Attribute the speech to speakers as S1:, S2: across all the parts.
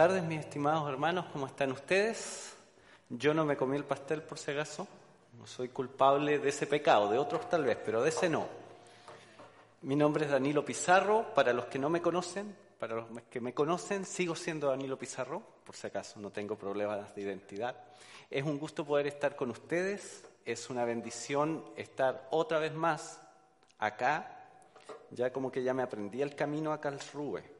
S1: Tardes, mis estimados hermanos, ¿cómo están ustedes? Yo no me comí el pastel por si acaso, no soy culpable de ese pecado, de otros tal vez, pero de ese no. Mi nombre es Danilo Pizarro, para los que no me conocen, para los que me conocen, sigo siendo Danilo Pizarro, por si acaso no tengo problemas de identidad. Es un gusto poder estar con ustedes, es una bendición estar otra vez más acá, ya como que ya me aprendí el camino a Karlsruhe.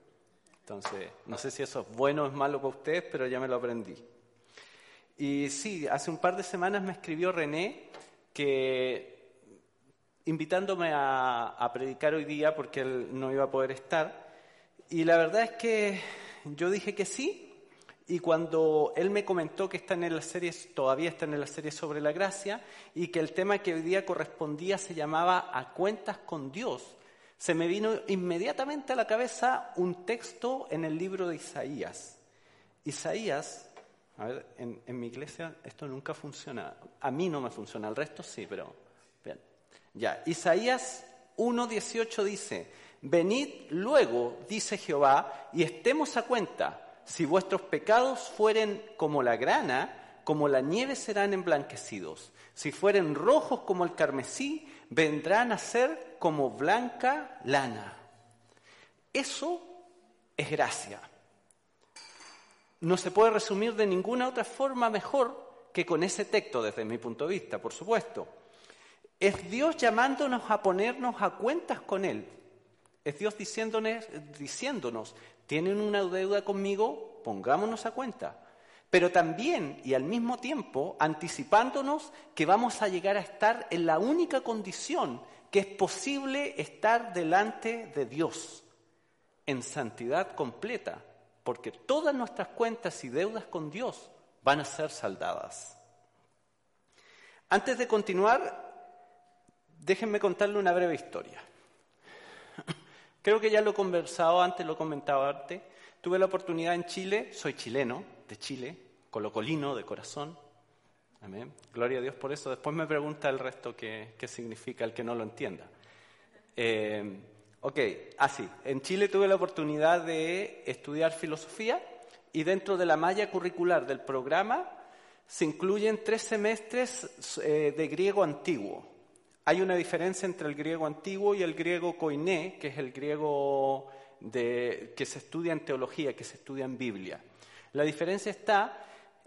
S1: Entonces, no sé si eso es bueno o es malo para ustedes, pero ya me lo aprendí. Y sí, hace un par de semanas me escribió René que invitándome a, predicar hoy día porque él no iba a poder estar. Y la verdad es que yo dije que sí. Y cuando él me comentó que está en la serie, todavía está en la serie sobre la gracia, y que el tema que hoy día correspondía se llamaba A cuentas con Dios, se me vino inmediatamente a la cabeza un texto en el libro de Isaías. Isaías, a ver, en, mi iglesia esto nunca funciona. A mí no me funciona, al resto sí, pero. Ya, Isaías 1.18 dice, venid luego, dice Jehová, y estemos a cuenta, si vuestros pecados fueren como la grana, como la nieve serán emblanquecidos. Si fueren rojos como el carmesí, vendrán a ser como blanca lana. Eso es gracia. No se puede resumir de ninguna otra forma mejor que con ese texto desde mi punto de vista, por supuesto. Es Dios llamándonos a ponernos a cuentas con Él. Es Dios diciéndonos, diciéndonos tienen una deuda conmigo, pongámonos a cuenta. Pero también y al mismo tiempo anticipándonos que vamos a llegar a estar en la única condición que es posible estar delante de Dios en santidad completa, porque todas nuestras cuentas y deudas con Dios van a ser saldadas. Antes de continuar, déjenme contarle una breve historia. Creo que ya lo he conversado antes, lo he comentado antes. Tuve la oportunidad en Chile, soy chileno, de Chile, colocolino de corazón. Amén. Gloria a Dios por eso. Después me pregunta el resto qué, qué significa el que no lo entienda. Eh, ok, así. en Chile tuve la oportunidad de estudiar filosofía y dentro de la malla curricular del programa se incluyen tres semestres eh, de griego antiguo. Hay una diferencia entre el griego antiguo y el griego koiné, que es el griego de, que se estudia en teología, que se estudia en Biblia. La diferencia está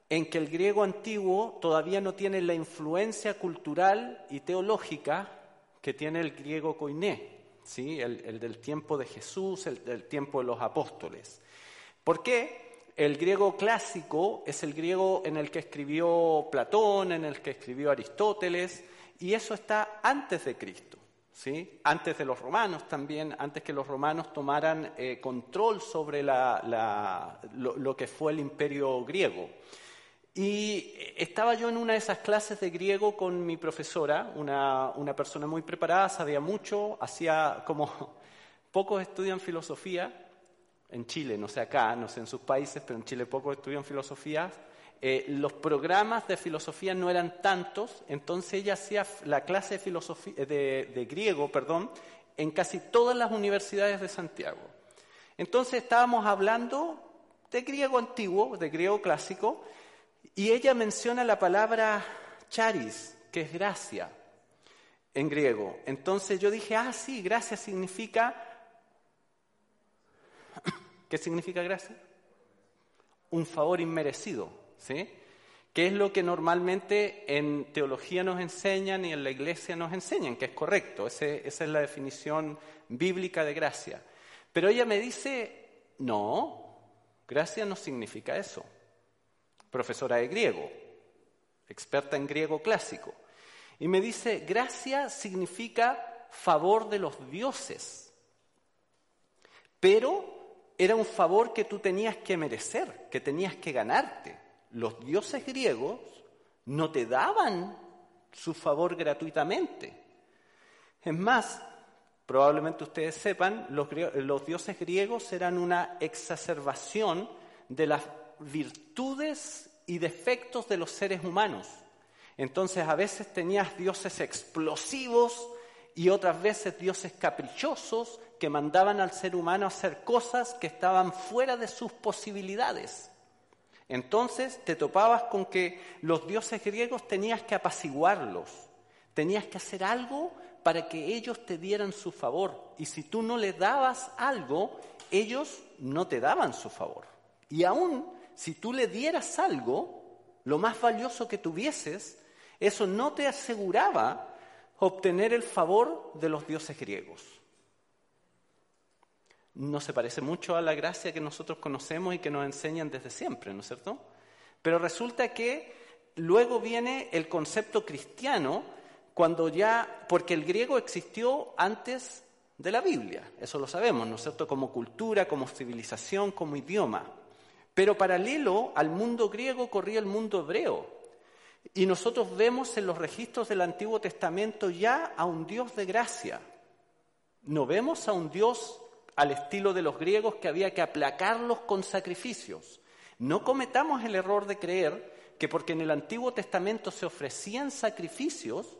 S1: en que el griego antiguo todavía no tiene la influencia cultural y teológica que tiene el griego koiné, ¿sí? el, el del tiempo de Jesús, el del tiempo de los apóstoles. ¿Por qué? El griego clásico es el griego en el que escribió Platón, en el que escribió Aristóteles, y eso está antes de Cristo. ¿Sí? antes de los romanos también, antes que los romanos tomaran eh, control sobre la, lo, que fue el imperio griego. Y estaba yo en una de esas clases de griego con mi profesora, una, una persona muy preparada, sabía mucho, hacía como pocos estudian filosofía, en Chile, no sé acá, no sé en sus países, pero en Chile pocos estudian filosofía, eh, los programas de filosofía no eran tantos, entonces ella hacía la clase de, filosofía, de, de griego perdón, en casi todas las universidades de Santiago. Entonces estábamos hablando de griego antiguo, de griego clásico, y ella menciona la palabra charis, que es gracia en griego. Entonces yo dije, ah, sí, gracia significa... ¿Qué significa gracia? Un favor inmerecido. ¿Sí? que es lo que normalmente en teología nos enseñan y en la iglesia nos enseñan, que es correcto, esa es la definición bíblica de gracia. Pero ella me dice, no, gracia no significa eso. Profesora de griego, experta en griego clásico. Y me dice, gracia significa favor de los dioses. Pero era un favor que tú tenías que merecer, que tenías que ganarte los dioses griegos no te daban su favor gratuitamente. Es más, probablemente ustedes sepan, los, dioses griegos eran una exacerbación de las virtudes y defectos de los seres humanos. Entonces a veces tenías dioses explosivos y otras veces dioses caprichosos que mandaban al ser humano a hacer cosas que estaban fuera de sus posibilidades. Entonces te topabas con que los dioses griegos tenías que apaciguarlos, tenías que hacer algo para que ellos te dieran su favor. Y si tú no les dabas algo, ellos no te daban su favor. Y aún si tú le dieras algo, lo más valioso que tuvieses, eso no te aseguraba obtener el favor de los dioses griegos no se parece mucho a la gracia que nosotros conocemos y que nos enseñan desde siempre, ¿no es cierto? Pero resulta que luego viene el concepto cristiano cuando ya, porque el griego existió antes de la Biblia, eso lo sabemos, ¿no es cierto? Como cultura, como civilización, como idioma. Pero paralelo al mundo griego corría el mundo hebreo. Y nosotros vemos en los registros del Antiguo Testamento ya a un Dios de gracia. No vemos a un Dios al estilo de los griegos que había que aplacarlos con sacrificios. No cometamos el error de creer que porque en el Antiguo Testamento se ofrecían sacrificios,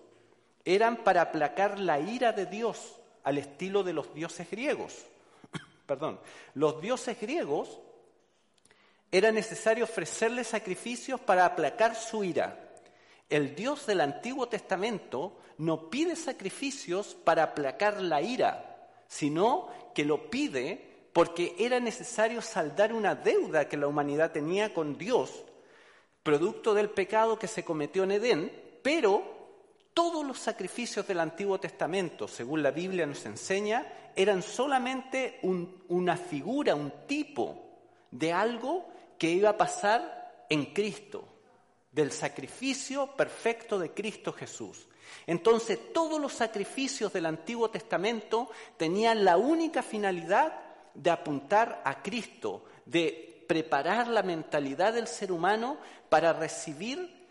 S1: eran para aplacar la ira de Dios al estilo de los dioses griegos. Perdón, los dioses griegos era necesario ofrecerles sacrificios para aplacar su ira. El Dios del Antiguo Testamento no pide sacrificios para aplacar la ira, sino que lo pide porque era necesario saldar una deuda que la humanidad tenía con Dios, producto del pecado que se cometió en Edén, pero todos los sacrificios del Antiguo Testamento, según la Biblia nos enseña, eran solamente una figura, un tipo de algo que iba a pasar en Cristo, del sacrificio perfecto de Cristo Jesús. Entonces todos los sacrificios del Antiguo Testamento tenían la única finalidad de apuntar a Cristo, de preparar la mentalidad del ser humano para recibir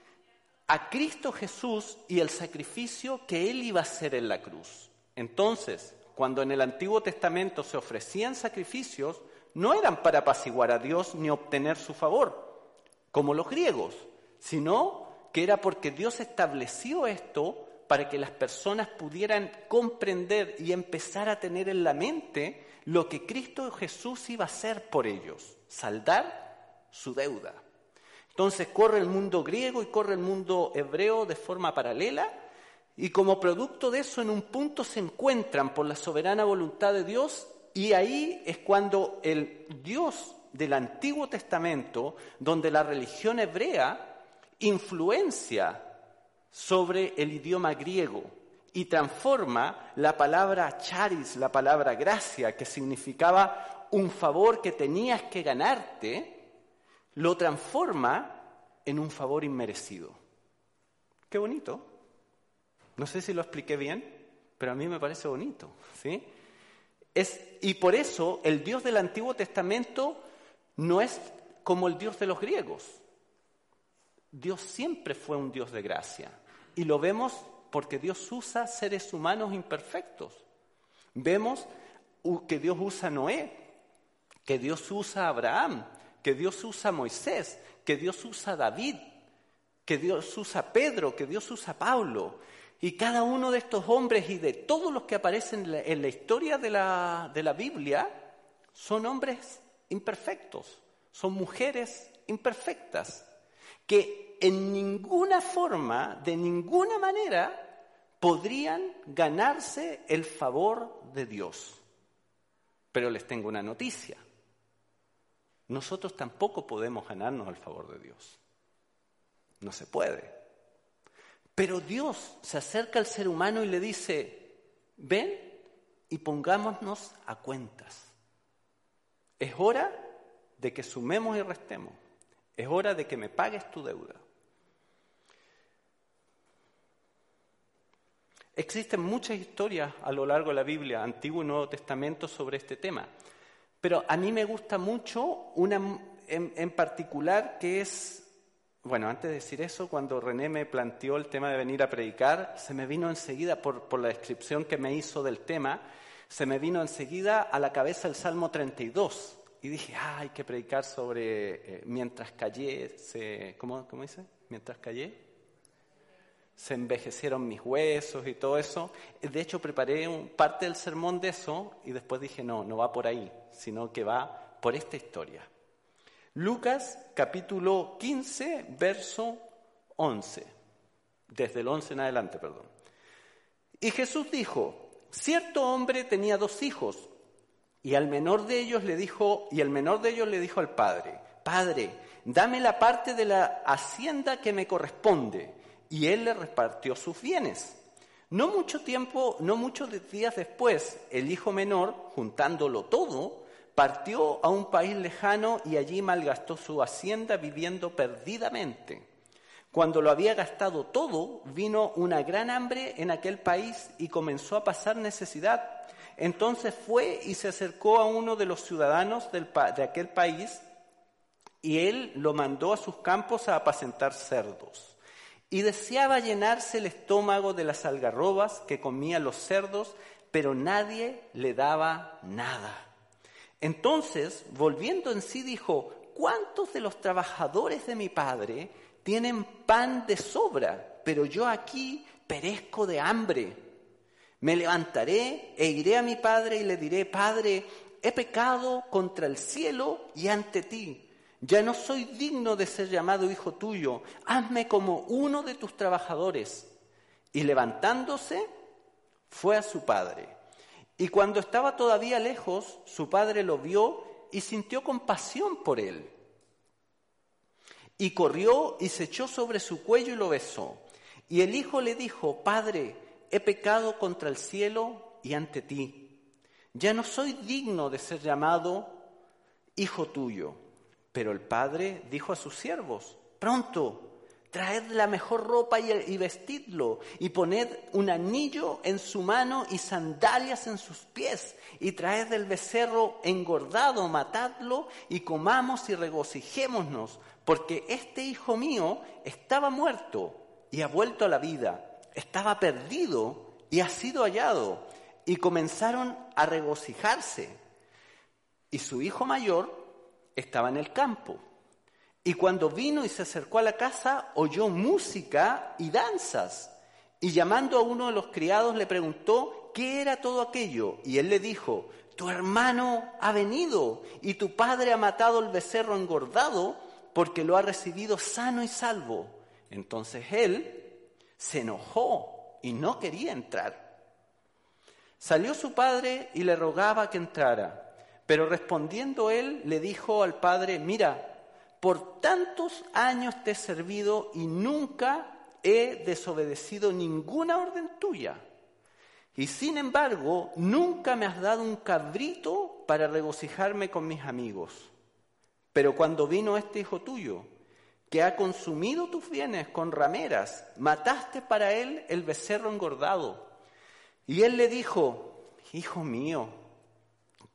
S1: a Cristo Jesús y el sacrificio que Él iba a hacer en la cruz. Entonces, cuando en el Antiguo Testamento se ofrecían sacrificios, no eran para apaciguar a Dios ni obtener su favor, como los griegos, sino que era porque Dios estableció esto para que las personas pudieran comprender y empezar a tener en la mente lo que Cristo Jesús iba a hacer por ellos, saldar su deuda. Entonces corre el mundo griego y corre el mundo hebreo de forma paralela y como producto de eso en un punto se encuentran por la soberana voluntad de Dios y ahí es cuando el Dios del Antiguo Testamento, donde la religión hebrea influencia sobre el idioma griego y transforma la palabra charis, la palabra gracia, que significaba un favor que tenías que ganarte, lo transforma en un favor inmerecido. Qué bonito. No sé si lo expliqué bien, pero a mí me parece bonito, ¿sí? Es, y por eso el Dios del Antiguo Testamento no es como el Dios de los griegos. Dios siempre fue un Dios de gracia. Y lo vemos porque Dios usa seres humanos imperfectos. Vemos que Dios usa a Noé, que Dios usa a Abraham, que Dios usa a Moisés, que Dios usa a David, que Dios usa a Pedro, que Dios usa a Pablo. Y cada uno de estos hombres y de todos los que aparecen en la, historia de la, de la Biblia son hombres imperfectos, son mujeres imperfectas, que en ninguna forma, de ninguna manera, podrían ganarse el favor de Dios. Pero les tengo una noticia. Nosotros tampoco podemos ganarnos el favor de Dios. No se puede. Pero Dios se acerca al ser humano y le dice, ven y pongámonos a cuentas. Es hora de que sumemos y restemos. Es hora de que me pagues tu deuda. Existen muchas historias a lo largo de la Biblia, Antiguo y Nuevo Testamento, sobre este tema. Pero a mí me gusta mucho una en, particular que es, bueno, antes de decir eso, cuando René me planteó el tema de venir a predicar, se me vino enseguida, por, la descripción que me hizo del tema, se me vino enseguida a la cabeza el Salmo 32. Y dije, ah, hay que predicar sobre eh, mientras callé, ¿cómo, ¿cómo dice? Mientras callé se envejecieron mis huesos y todo eso. De hecho, preparé un, parte del sermón de eso y después dije, no, no va por ahí, sino que va por esta historia. Lucas capítulo 15, verso 11, desde el 11 en adelante, perdón. Y Jesús dijo, cierto hombre tenía dos hijos y al menor de ellos le dijo, y el menor de ellos le dijo al padre, Padre, dame la parte de la hacienda que me corresponde y él le repartió sus bienes. No mucho tiempo, no muchos días después, el hijo menor, juntándolo todo, partió a un país lejano y allí malgastó su hacienda viviendo perdidamente. Cuando lo había gastado todo, vino una gran hambre en aquel país y comenzó a pasar necesidad. Entonces fue y se acercó a uno de los ciudadanos de aquel país y él lo mandó a sus campos a apacentar cerdos y deseaba llenarse el estómago de las algarrobas que comían los cerdos, pero nadie le daba nada. Entonces, volviendo en sí, dijo, ¿cuántos de los trabajadores de mi padre tienen pan de sobra, pero yo aquí perezco de hambre? Me levantaré e iré a mi padre y le diré, Padre, he pecado contra el cielo y ante ti ya no soy digno de ser llamado hijo tuyo, hazme como uno de tus trabajadores. Y levantándose, fue a su padre. Y cuando estaba todavía lejos, su padre lo vio y sintió compasión por él. Y corrió y se echó sobre su cuello y lo besó. Y el hijo le dijo, Padre, he pecado contra el cielo y ante ti. Ya no soy digno de ser llamado hijo tuyo. Pero el padre dijo a sus siervos, pronto, traed la mejor ropa y, vestidlo, y poned un anillo en su mano y sandalias en sus pies, y traed el becerro engordado, matadlo, y comamos y regocijémonos, porque este hijo mío estaba muerto y ha vuelto a la vida, estaba perdido y ha sido hallado. Y comenzaron a regocijarse. Y su hijo mayor estaba en el campo. Y cuando vino y se acercó a la casa, oyó música y danzas. Y llamando a uno de los criados le preguntó qué era todo aquello. Y él le dijo, tu hermano ha venido y tu padre ha matado el becerro engordado porque lo ha recibido sano y salvo. Entonces él se enojó y no quería entrar. Salió su padre y le rogaba que entrara. Pero respondiendo él, le dijo al padre, mira, por tantos años te he servido y nunca he desobedecido ninguna orden tuya. Y sin embargo, nunca me has dado un cabrito para regocijarme con mis amigos. Pero cuando vino este hijo tuyo, que ha consumido tus bienes con rameras, mataste para él el becerro engordado. Y él le dijo, Hijo mío,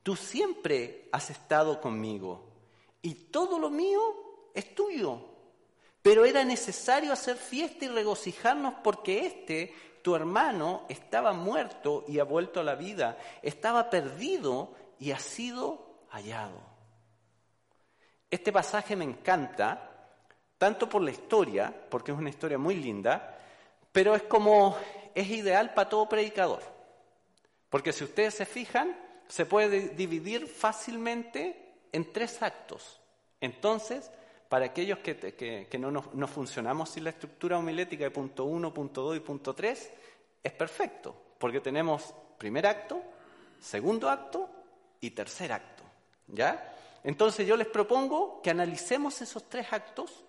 S1: Tú siempre has estado conmigo y todo lo mío es tuyo. Pero era necesario hacer fiesta y regocijarnos porque este, tu hermano, estaba muerto y ha vuelto a la vida, estaba perdido y ha sido hallado. Este pasaje me encanta, tanto por la historia, porque es una historia muy linda, pero es como, es ideal para todo predicador. Porque si ustedes se fijan, se puede dividir fácilmente en tres actos. Entonces, para aquellos que, no, funcionamos sin la estructura homilética de punto 1, punto 2 y punto 3, es perfecto, porque tenemos primer acto, segundo acto y tercer acto. ¿Ya? Entonces yo les propongo que analicemos esos tres actos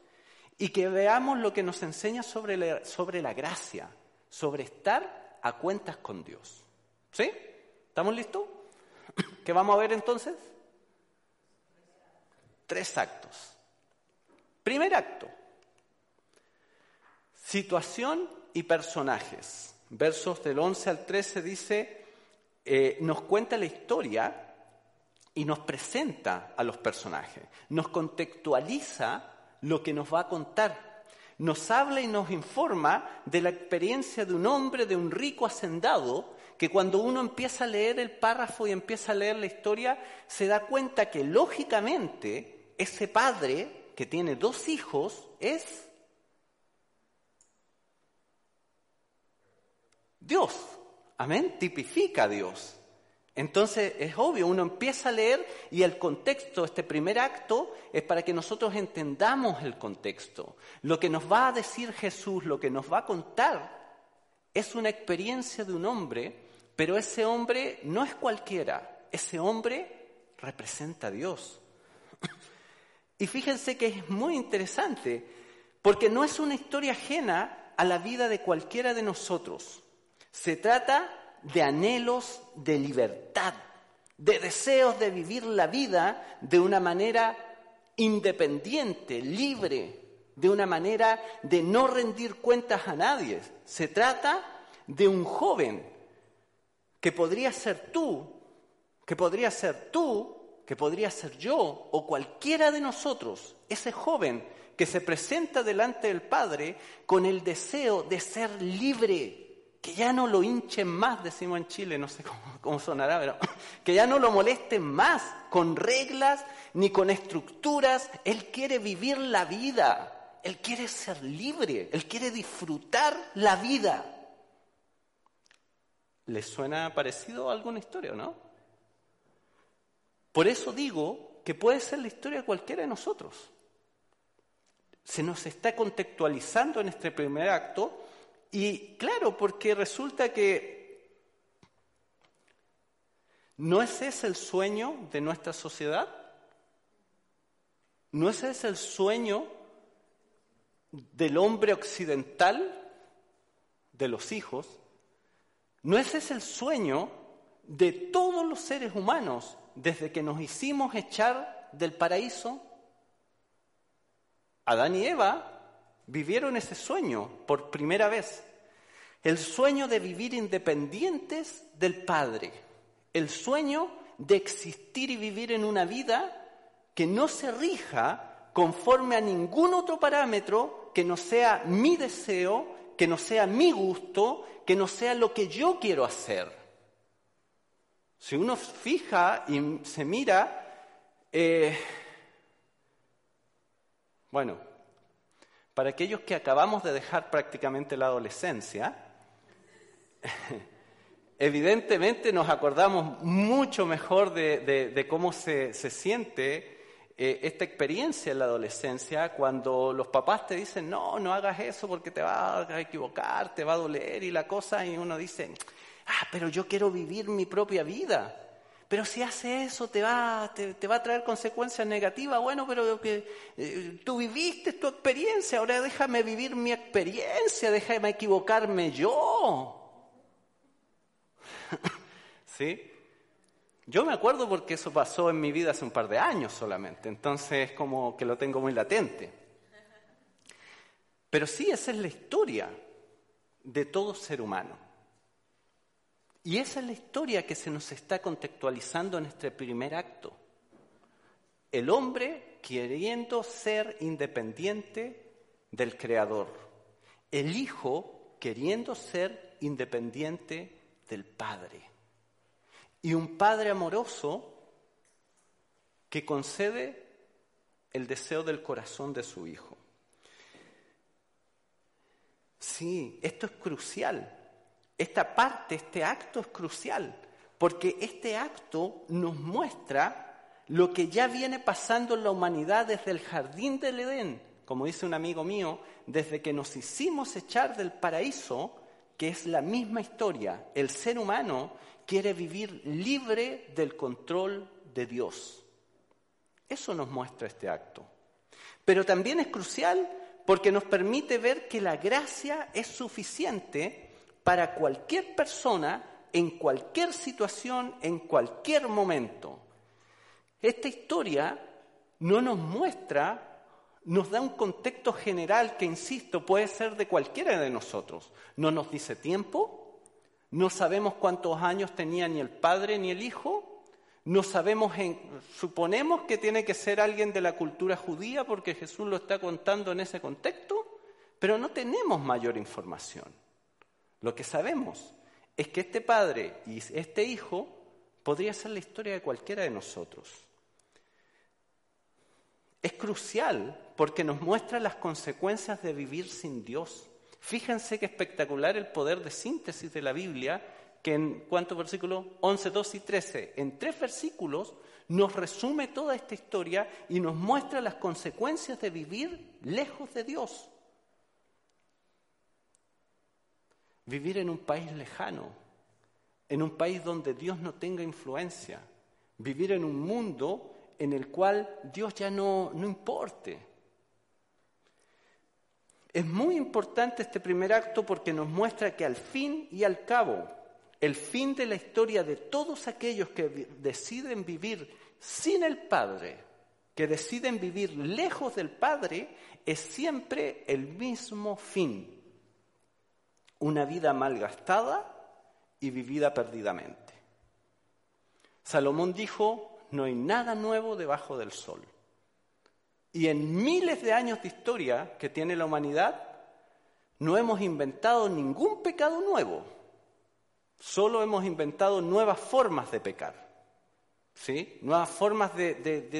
S1: y que veamos lo que nos enseña sobre la, sobre la gracia, sobre estar a cuentas con Dios. ¿Sí? ¿Estamos listos? ¿Qué vamos a ver entonces? Tres actos. Primer acto. Situación y personajes. Versos del 11 al 13 dice, eh, nos cuenta la historia y nos presenta a los personajes, nos contextualiza lo que nos va a contar, nos habla y nos informa de la experiencia de un hombre, de un rico hacendado, que cuando uno empieza a leer el párrafo y empieza a leer la historia, se da cuenta que lógicamente ese padre que tiene dos hijos es Dios. Amén. Tipifica a Dios. Entonces es obvio, uno empieza a leer y el contexto, este primer acto, es para que nosotros entendamos el contexto. Lo que nos va a decir Jesús, lo que nos va a contar, es una experiencia de un hombre, pero ese hombre no es cualquiera, ese hombre representa a Dios. Y fíjense que es muy interesante, porque no es una historia ajena a la vida de cualquiera de nosotros. Se trata de anhelos de libertad, de deseos de vivir la vida de una manera independiente, libre, de una manera de no rendir cuentas a nadie. Se trata de un joven que podría ser tú, que podría ser tú, que podría ser yo o cualquiera de nosotros, ese joven que se presenta delante del Padre con el deseo de ser libre, que ya no lo hinchen más, decimos en Chile, no sé cómo, sonará, pero que ya no lo molesten más con reglas ni con estructuras. Él quiere vivir la vida, él quiere ser libre, él quiere disfrutar la vida. ¿Les suena parecido a alguna historia no? Por eso digo que puede ser la historia de cualquiera de nosotros. Se nos está contextualizando en este primer acto y claro, porque resulta que ¿no es ese el sueño de nuestra sociedad? ¿No es ese el sueño del hombre occidental, de los hijos? ¿No es ese el sueño de todos los seres humanos desde que nos hicimos echar del paraíso? Adán y Eva vivieron ese sueño por primera vez. El sueño de vivir independientes del Padre. El sueño de existir y vivir en una vida que no se rija conforme a ningún otro parámetro que no sea mi deseo, que no sea mi gusto, que no sea lo que yo quiero hacer. Si uno fija y se mira, eh, bueno, para aquellos que acabamos de dejar prácticamente la adolescencia, evidentemente nos acordamos mucho mejor de, cómo se, siente eh, esta experiencia en la adolescencia cuando los papás te dicen, no, no hagas eso porque te vas a equivocar, te va a doler y la cosa, y uno dice, ah, pero yo quiero vivir mi propia vida. Pero si hace eso te va, te, va a traer consecuencias negativas. Bueno, pero que eh, tú viviste tu experiencia, ahora déjame vivir mi experiencia, déjame equivocarme yo. ¿Sí? Yo me acuerdo porque eso pasó en mi vida hace un par de años solamente, entonces es como que lo tengo muy latente. Pero sí, esa es la historia de todo ser humano. Y esa es la historia que se nos está contextualizando en este primer acto. El hombre queriendo ser independiente del Creador. El Hijo queriendo ser independiente del Padre. Y un Padre amoroso que concede el deseo del corazón de su Hijo. Sí, esto es crucial esta parte, este acto es crucial, porque este acto nos muestra lo que ya viene pasando en la humanidad desde el jardín del Edén, como dice un amigo mío, desde que nos hicimos echar del paraíso, que es la misma historia. El ser humano quiere vivir libre del control de Dios. Eso nos muestra este acto. Pero también es crucial porque nos permite ver que la gracia es suficiente para cualquier persona, en cualquier situación, en cualquier momento. Esta historia no nos muestra, nos da un contexto general que, insisto, puede ser de cualquiera de nosotros. No nos dice tiempo, no sabemos cuántos años tenía ni el padre ni el hijo, no sabemos, suponemos que tiene que ser alguien de la cultura judía porque Jesús lo está contando en ese contexto, pero no tenemos mayor información. Lo que sabemos es que este padre y este hijo podría ser la historia de cualquiera de nosotros. Es crucial porque nos muestra las consecuencias de vivir sin Dios. Fíjense qué espectacular el poder de síntesis de la Biblia, que en cuántos versículos? 11, 12 y 13, en tres versículos nos resume toda esta historia y nos muestra las consecuencias de vivir lejos de Dios. Vivir en un país lejano, en un país donde Dios no tenga influencia, vivir en un mundo en el cual Dios ya no, no importe. Es muy importante este primer acto porque nos muestra que al fin y al cabo, el fin de la historia de todos aquellos que deciden vivir sin el Padre, que deciden vivir lejos del Padre, es siempre el mismo fin. Una vida malgastada y vivida perdidamente. Salomón dijo, no hay nada nuevo debajo del sol. Y en miles de años de historia que tiene la humanidad, no hemos inventado ningún pecado nuevo, solo hemos inventado nuevas formas de pecar. ¿Sí? Nuevas formas de,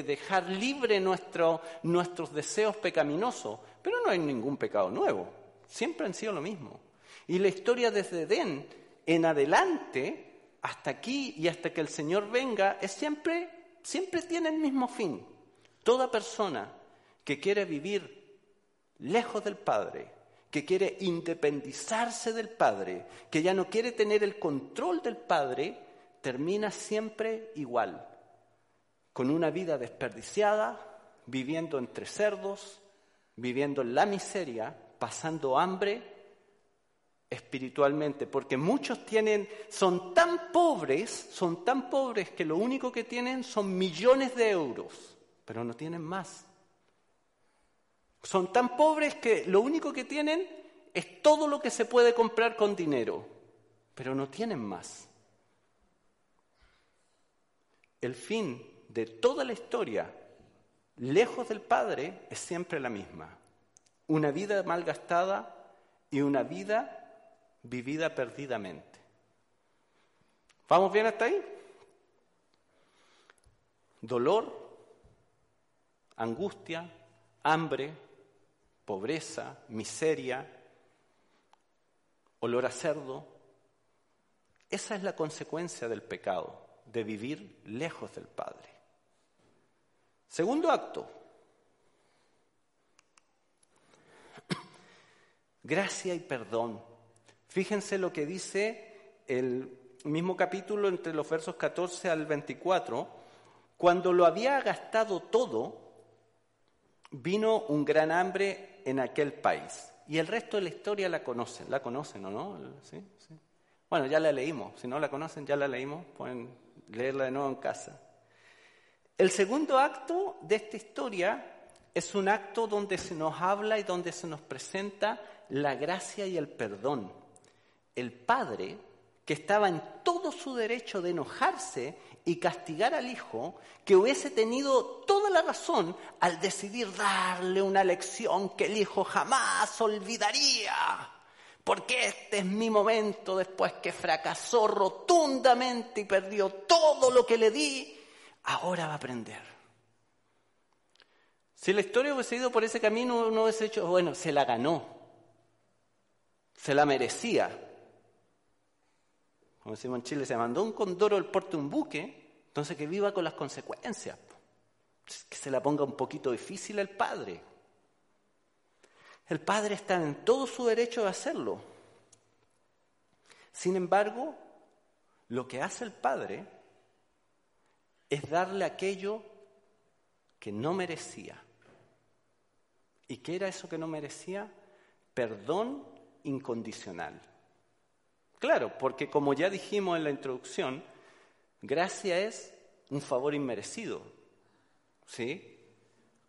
S1: dejar libre nuestros deseos pecaminosos. Pero no hay ningún pecado nuevo. Siempre han sido lo mismo. Y la historia desde Edén en adelante, hasta aquí y hasta que el Señor venga, es siempre siempre tiene el mismo fin. Toda persona que quiere vivir lejos del Padre, que quiere independizarse del Padre, que ya no quiere tener el control del Padre, termina siempre igual, con una vida desperdiciada, viviendo entre cerdos, viviendo en la miseria, pasando hambre espiritualmente, porque muchos tienen, son tan pobres, son tan pobres que lo único que tienen son millones de euros, pero no tienen más. Son tan pobres que lo único que tienen es todo lo que se puede comprar con dinero, pero no tienen más. El fin de toda la historia, lejos del Padre, es siempre la misma. Una vida malgastada y una vida vivida perdidamente. ¿Vamos bien hasta ahí? Dolor, angustia, hambre, pobreza, miseria, olor a cerdo. Esa es la consecuencia del pecado, de vivir lejos del Padre. Segundo acto. Gracia y perdón Fíjense lo que dice el mismo capítulo entre los versos 14 al 24. Cuando lo había gastado todo, vino un gran hambre en aquel país. Y el resto de la historia la conocen. ¿La conocen o no? ¿Sí? ¿Sí? Bueno, ya la leímos. Si no la conocen, ya la leímos. Pueden leerla de nuevo en casa. El segundo acto de esta historia es un acto donde se nos habla y donde se nos presenta la gracia y el perdón el padre, que estaba en todo su derecho de enojarse y castigar al hijo, que hubiese tenido toda la razón al decidir darle una lección que el hijo jamás olvidaría. Porque este es mi momento después que fracasó rotundamente y perdió todo lo que le di, ahora va a aprender. Si la historia hubiese ido por ese camino, no hubiese hecho, bueno, se la ganó, se la merecía, como decimos en Chile, se mandó un condoro el porte un buque, entonces que viva con las consecuencias. Que se la ponga un poquito difícil al padre. El padre está en todo su derecho de hacerlo. Sin embargo, lo que hace el padre es darle aquello que no merecía. ¿Y qué era eso que no merecía? Perdón incondicional. Claro, porque como ya dijimos en la introducción, gracia es un favor inmerecido. ¿Sí?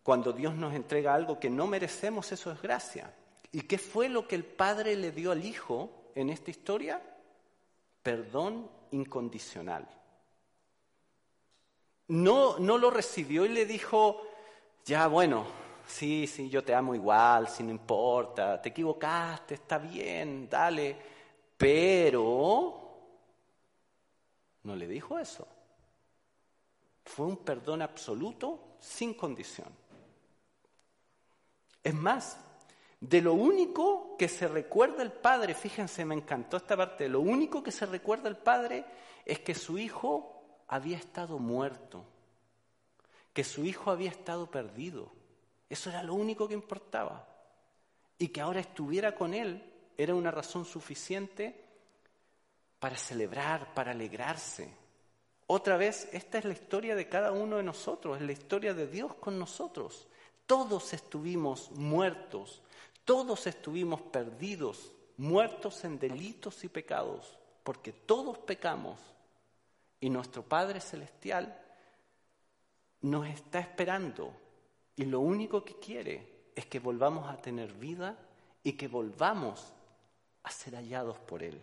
S1: Cuando Dios nos entrega algo que no merecemos, eso es gracia. ¿Y qué fue lo que el Padre le dio al Hijo en esta historia? Perdón incondicional. No, no lo recibió y le dijo, ya bueno, sí, sí, yo te amo igual, si no importa, te equivocaste, está bien, dale, pero no le dijo eso. Fue un perdón absoluto sin condición. Es más, de lo único que se recuerda el Padre, fíjense, me encantó esta parte, lo único que se recuerda el Padre es que su hijo había estado muerto, que su hijo había estado perdido. Eso era lo único que importaba. Y que ahora estuviera con él era una razón suficiente para celebrar, para alegrarse. Otra vez, esta es la historia de cada uno de nosotros, es la historia de Dios con nosotros. Todos estuvimos muertos, todos estuvimos perdidos, muertos en delitos y pecados, porque todos pecamos. Y nuestro Padre Celestial nos está esperando y lo único que quiere es que volvamos a tener vida y que volvamos a ser hallados por Él.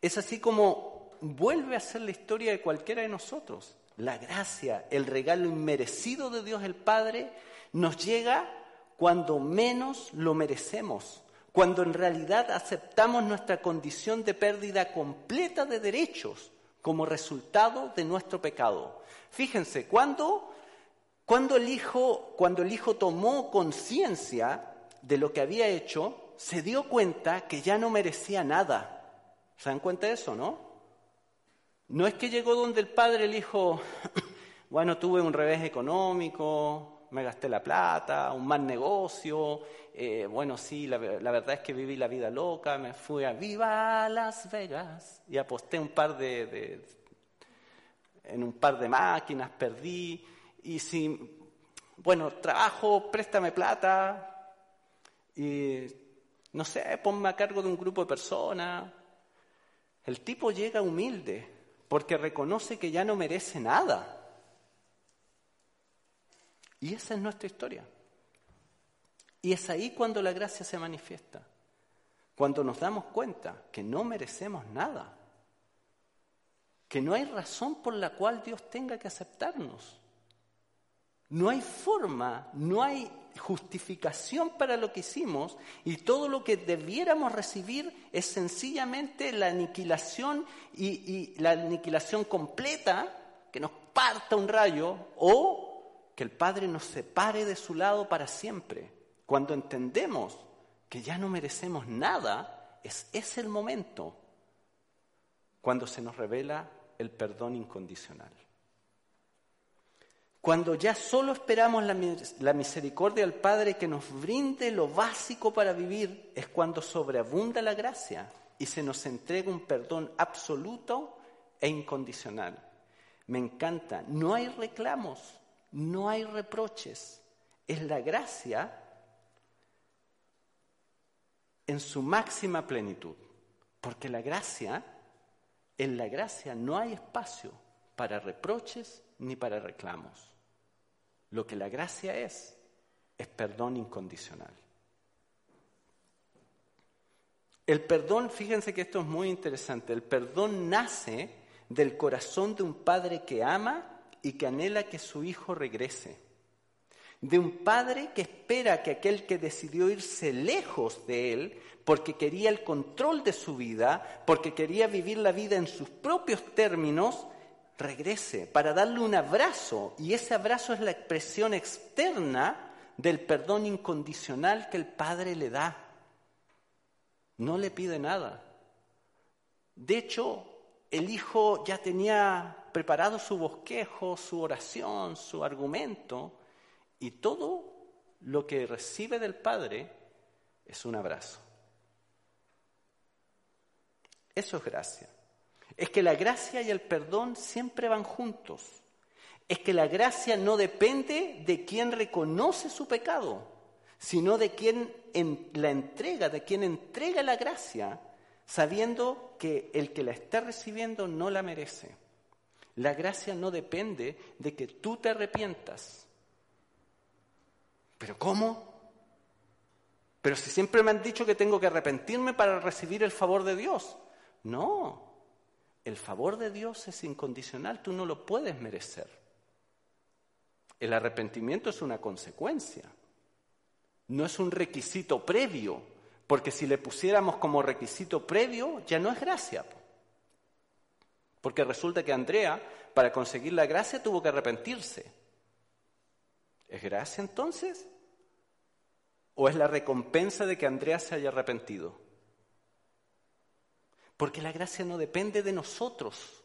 S1: Es así como vuelve a ser la historia de cualquiera de nosotros. La gracia, el regalo inmerecido de Dios el Padre, nos llega cuando menos lo merecemos, cuando en realidad aceptamos nuestra condición de pérdida completa de derechos como resultado de nuestro pecado. Fíjense, cuando cuando el hijo, cuando el hijo tomó conciencia de lo que había hecho, se dio cuenta que ya no merecía nada. ¿Se dan cuenta de eso, no? No es que llegó donde el padre el hijo, bueno, tuve un revés económico, me gasté la plata, un mal negocio, eh, bueno, sí, la, verdad es que viví la vida loca, me fui a Viva Las Vegas y aposté un par de en un par de máquinas, perdí y si, bueno, trabajo, préstame plata, y no sé, ponme a cargo de un grupo de personas. El tipo llega humilde porque reconoce que ya no merece nada. Y esa es nuestra historia. Y es ahí cuando la gracia se manifiesta, cuando nos damos cuenta que no merecemos nada, que no hay razón por la cual Dios tenga que aceptarnos. No hay forma, no hay justificación para lo que hicimos y todo lo que debiéramos recibir es sencillamente la aniquilación y, la aniquilación completa, que nos parta un rayo o que el Padre nos separe de su lado para siempre. Cuando entendemos que ya no merecemos nada, es ese el momento cuando se nos revela el perdón incondicional. Cuando ya solo esperamos la, misericordia del Padre que nos brinde lo básico para vivir, es cuando sobreabunda la gracia y se nos entrega un perdón absoluto e incondicional. Me encanta, no hay reclamos, no hay reproches, es la gracia en su máxima plenitud, porque la gracia, en la gracia no hay espacio para reproches ni para reclamos. Lo que la gracia es, es perdón incondicional. El perdón, fíjense que esto es muy interesante, el perdón nace del corazón de un padre que ama y que anhela que su hijo regrese. De un padre que espera que aquel que decidió irse lejos de él, porque quería el control de su vida, porque quería vivir la vida en sus propios términos, regrese, para darle un abrazo, y ese abrazo es la expresión externa del perdón incondicional que el Padre le da. No le pide nada. De hecho, el Hijo ya tenía preparado su bosquejo, su oración, su argumento, y todo lo que recibe del Padre es un abrazo. Eso es gracia es que la gracia y el perdón siempre van juntos. es que la gracia no depende de quien reconoce su pecado, sino de quien la entrega, de quien entrega la gracia, sabiendo que el que la está recibiendo no la merece. La gracia no depende de que tú te arrepientas. ¿Pero cómo? Pero si siempre me han dicho que tengo que arrepentirme para recibir el favor de Dios. No, el favor de Dios es incondicional, tú no lo puedes merecer. El arrepentimiento es una consecuencia, no es un requisito previo, porque si le pusiéramos como requisito previo, ya no es gracia. Porque resulta que Andrea, para conseguir la gracia, tuvo que arrepentirse. ¿Es gracia entonces? ¿O es la recompensa de que Andrea se haya arrepentido? Porque la gracia no depende de nosotros.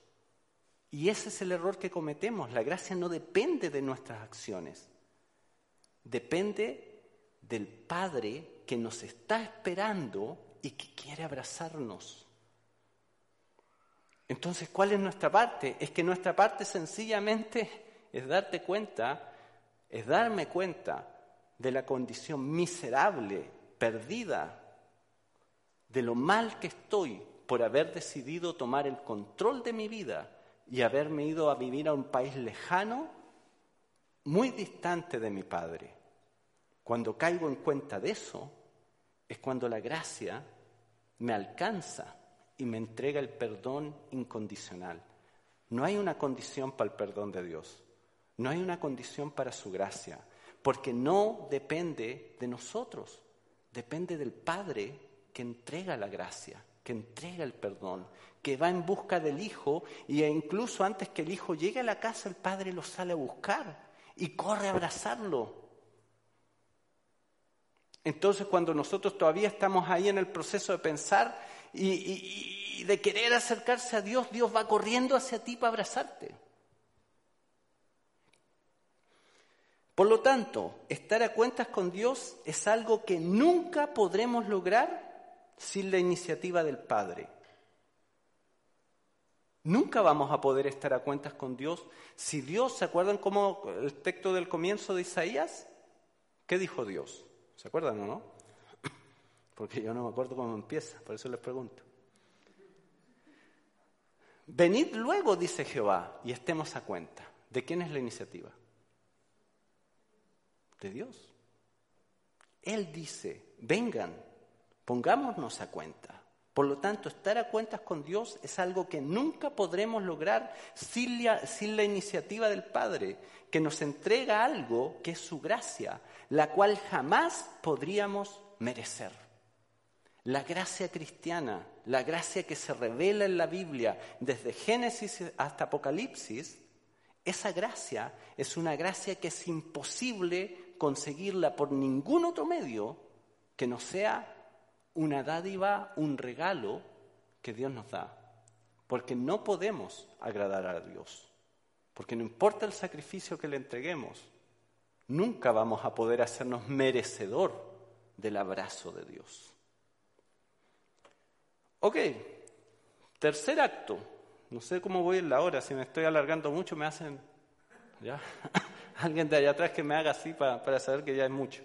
S1: Y ese es el error que cometemos. La gracia no depende de nuestras acciones. Depende del Padre que nos está esperando y que quiere abrazarnos. Entonces, ¿cuál es nuestra parte? Es que nuestra parte sencillamente es darte cuenta, es darme cuenta de la condición miserable, perdida, de lo mal que estoy por haber decidido tomar el control de mi vida y haberme ido a vivir a un país lejano, muy distante de mi Padre. Cuando caigo en cuenta de eso, es cuando la gracia me alcanza y me entrega el perdón incondicional. No hay una condición para el perdón de Dios, no hay una condición para su gracia, porque no depende de nosotros, depende del Padre que entrega la gracia, que entrega el perdón, que va en busca del Hijo e incluso antes que el Hijo llegue a la casa, el Padre lo sale a buscar y corre a abrazarlo. Entonces cuando nosotros todavía estamos ahí en el proceso de pensar y, de querer acercarse a Dios, Dios va corriendo hacia ti para abrazarte. Por lo tanto, estar a cuentas con Dios es algo que nunca podremos lograr sin la iniciativa del Padre. Nunca vamos a poder estar a cuentas con Dios si Dios, ¿se acuerdan cómo el texto del comienzo de Isaías? ¿Qué dijo Dios? ¿Se acuerdan o no? Porque yo no me acuerdo cómo empieza, por eso les pregunto. Venid luego, dice Jehová, y estemos a cuenta. ¿De quién es la iniciativa? De Dios. Él dice, vengan, pongámonos a cuenta. Por lo tanto, estar a cuentas con Dios es algo que nunca podremos lograr sin la, iniciativa del Padre, que nos entrega algo que es su gracia, la cual jamás podríamos merecer. La gracia cristiana, la gracia que se revela en la Biblia desde Génesis hasta Apocalipsis, esa gracia es una gracia que es imposible conseguirla por ningún otro medio que no sea una dádiva, un regalo que Dios nos da. Porque no podemos agradar a Dios. Porque no importa el sacrificio que le entreguemos, nunca vamos a poder hacernos merecedor del abrazo de Dios. Ok, tercer acto. No sé cómo voy en la hora, si me estoy alargando mucho me hacen... ¿Ya? Alguien de allá atrás que me haga así para, para saber que ya es mucho.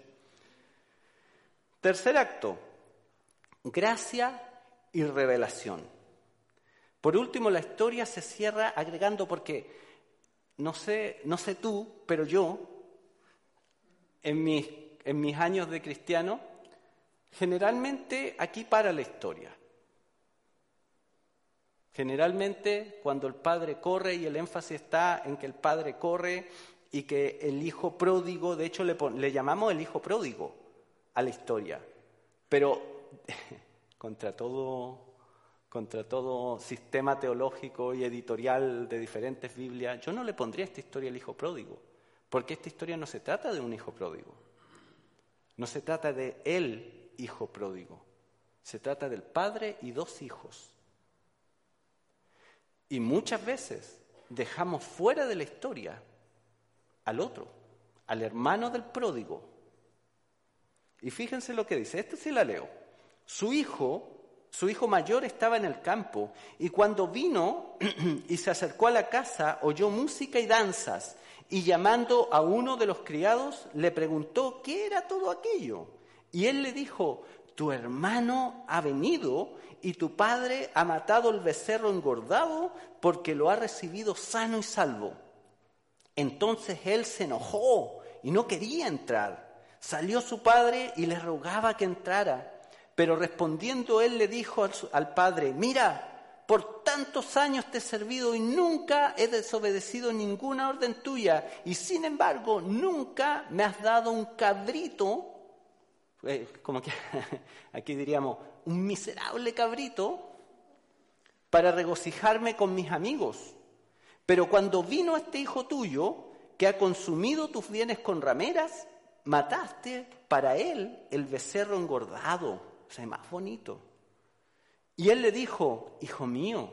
S1: Tercer acto, gracia y revelación. Por último, la historia se cierra agregando porque no sé, no sé tú, pero yo, en mis, en mis años de cristiano, generalmente aquí para la historia. Generalmente cuando el padre corre y el énfasis está en que el padre corre y que el hijo pródigo, de hecho le, le llamamos el hijo pródigo a la historia, pero contra todo, contra todo sistema teológico y editorial de diferentes Biblias, yo no le pondría esta historia al hijo pródigo, porque esta historia no se trata de un hijo pródigo, no se trata de el hijo pródigo, se trata del padre y dos hijos. Y muchas veces dejamos fuera de la historia al otro, al hermano del pródigo. Y fíjense lo que dice, este sí la leo. Su hijo, su hijo mayor estaba en el campo y cuando vino y se acercó a la casa oyó música y danzas y llamando a uno de los criados le preguntó qué era todo aquello. Y él le dijo, tu hermano ha venido y tu padre ha matado el becerro engordado porque lo ha recibido sano y salvo. Entonces él se enojó y no quería entrar. Salió su padre y le rogaba que entrara. Pero respondiendo él le dijo al, padre, mira, por tantos años te he servido y nunca he desobedecido ninguna orden tuya, y sin embargo nunca me has dado un cabrito, eh, como que aquí diríamos, un miserable cabrito, para regocijarme con mis amigos. Pero cuando vino este hijo tuyo, que ha consumido tus bienes con rameras, mataste para él el becerro engordado, o sea, más bonito. Y él le dijo, hijo mío,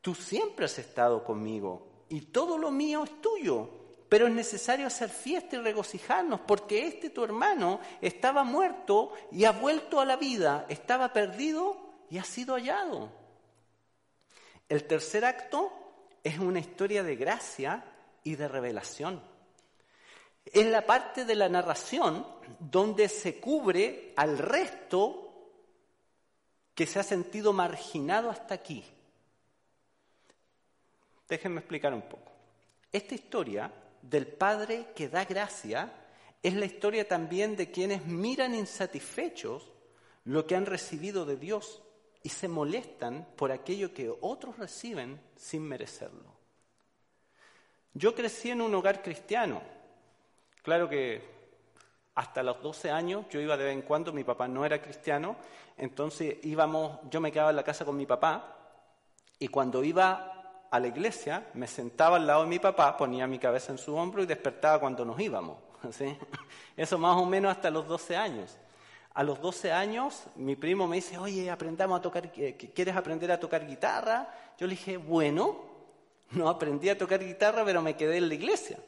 S1: tú siempre has estado conmigo y todo lo mío es tuyo, pero es necesario hacer fiesta y regocijarnos porque este tu hermano estaba muerto y ha vuelto a la vida, estaba perdido y ha sido hallado. El tercer acto es una historia de gracia y de revelación. Es la parte de la narración donde se cubre al resto que se ha sentido marginado hasta aquí. Déjenme explicar un poco. Esta historia del Padre que da gracia es la historia también de quienes miran insatisfechos lo que han recibido de Dios y se molestan por aquello que otros reciben sin merecerlo. Yo crecí en un hogar cristiano. Claro que hasta los 12 años yo iba de vez en cuando, mi papá no era cristiano, entonces íbamos, yo me quedaba en la casa con mi papá y cuando iba a la iglesia me sentaba al lado de mi papá, ponía mi cabeza en su hombro y despertaba cuando nos íbamos. Eso más o menos hasta los 12 años. A los 12 años mi primo me dice, oye, aprendamos a tocar, ¿quieres aprender a tocar guitarra? Yo le dije, bueno, no aprendí a tocar guitarra, pero me quedé en la iglesia.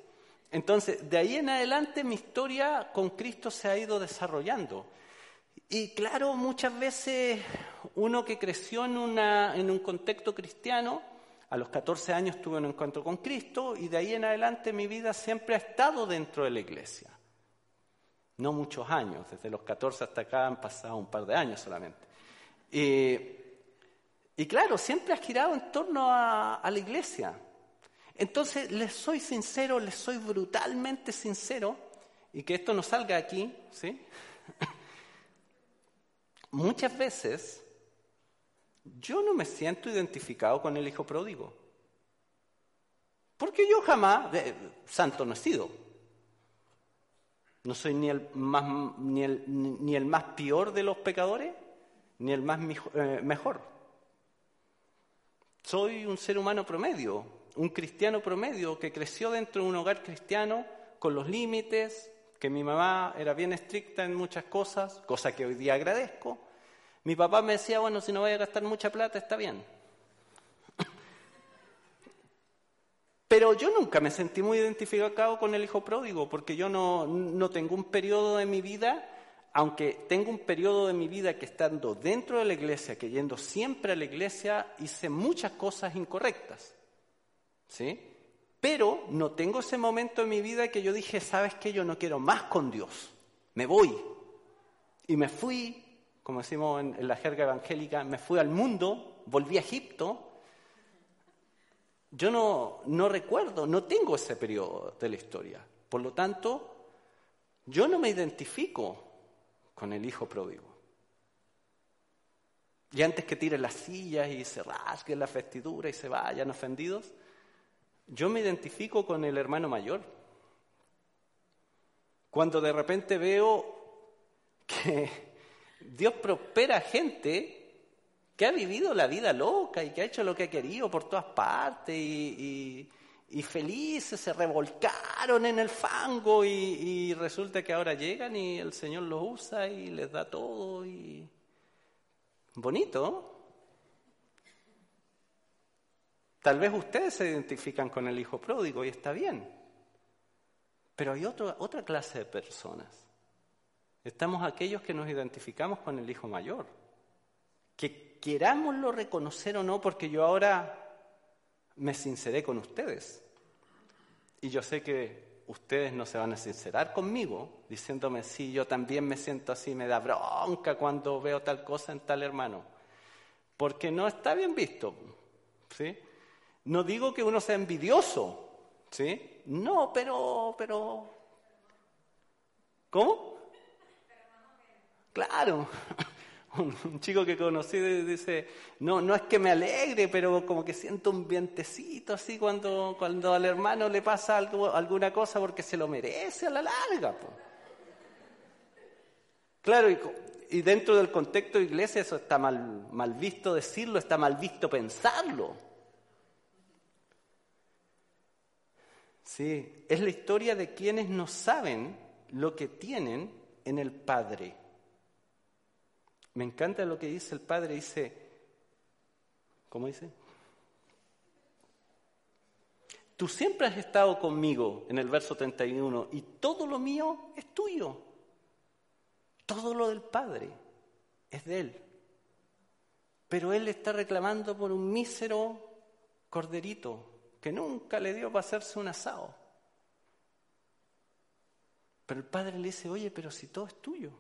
S1: Entonces, de ahí en adelante mi historia con Cristo se ha ido desarrollando. Y claro, muchas veces uno que creció en, en un contexto cristiano, a los 14 años tuve un encuentro con Cristo y de ahí en adelante mi vida siempre ha estado dentro de la iglesia. No muchos años, desde los 14 hasta acá han pasado un par de años solamente. Y claro, siempre ha girado en torno a, la iglesia. Entonces, les soy sincero, les soy brutalmente sincero, y que esto no salga aquí, ¿sí? Muchas veces yo no me siento identificado con el hijo pródigo. Porque yo jamás, santo no he sido. No soy ni el más, ni el, ni el más peor de los pecadores, ni el más eh, mejor. Soy un ser humano promedio, un cristiano promedio que creció dentro de un hogar cristiano con los límites, que mi mamá era bien estricta en muchas cosas, cosa que hoy día agradezco. Mi papá me decía, bueno, si no voy a gastar mucha plata, está bien. Pero yo nunca me sentí muy identificado con el hijo pródigo, porque yo no, no tengo un periodo de mi vida aunque tengo un periodo de mi vida que estando dentro de la iglesia, que yendo siempre a la iglesia, hice muchas cosas incorrectas. ¿Sí? Pero no tengo ese momento en mi vida que yo dije, ¿sabes qué? Yo no quiero más con Dios. Me voy. Y me fui, como decimos en, la jerga evangélica, me fui al mundo, volví a Egipto. Yo no, no recuerdo, no tengo ese periodo de la historia. Por lo tanto, yo no me identifico con el hijo pródigo. Y antes que tiren las sillas y se rasguen la vestidura y se vayan ofendidos, yo me identifico con el hermano mayor. Cuando de repente veo que Dios prospera a gente que ha vivido la vida loca y que ha hecho lo que ha querido por todas partes y, y felices se revolcaron en el fango y, resulta que ahora llegan y el Señor los usa y les da todo y bonito. Tal vez ustedes se identifican con el hijo pródigo y está bien, pero hay otra clase de personas. Estamos aquellos que nos identificamos con el hijo mayor, que querámoslo reconocer o no, porque yo ahora me sinceré con ustedes. Y yo sé que ustedes no se van a sincerar conmigo diciéndome, sí, yo también me siento así, me da bronca cuando veo tal cosa en tal hermano. Porque no está bien visto. ¿sí? No digo que uno sea envidioso, ¿sí? No, pero, pero... ¿Cómo? Claro. Un chico que conocí dice, no, no es que me alegre, pero como que siento un vientecito así cuando, cuando al hermano le pasa algo, alguna cosa porque se lo merece a la larga. Claro, y, y, dentro del contexto de iglesia eso está mal, mal visto decirlo, está mal visto pensarlo. Sí, es la historia de quienes no saben lo que tienen en el Padre. Me encanta lo que dice el Padre, dice, ¿cómo dice? Tú siempre has estado conmigo en el verso 31 y todo lo mío es tuyo. Todo lo del Padre es de Él. Pero Él está reclamando por un mísero corderito, que nunca le dio para hacerse un asado. Pero el padre le dice, oye, pero si todo es tuyo.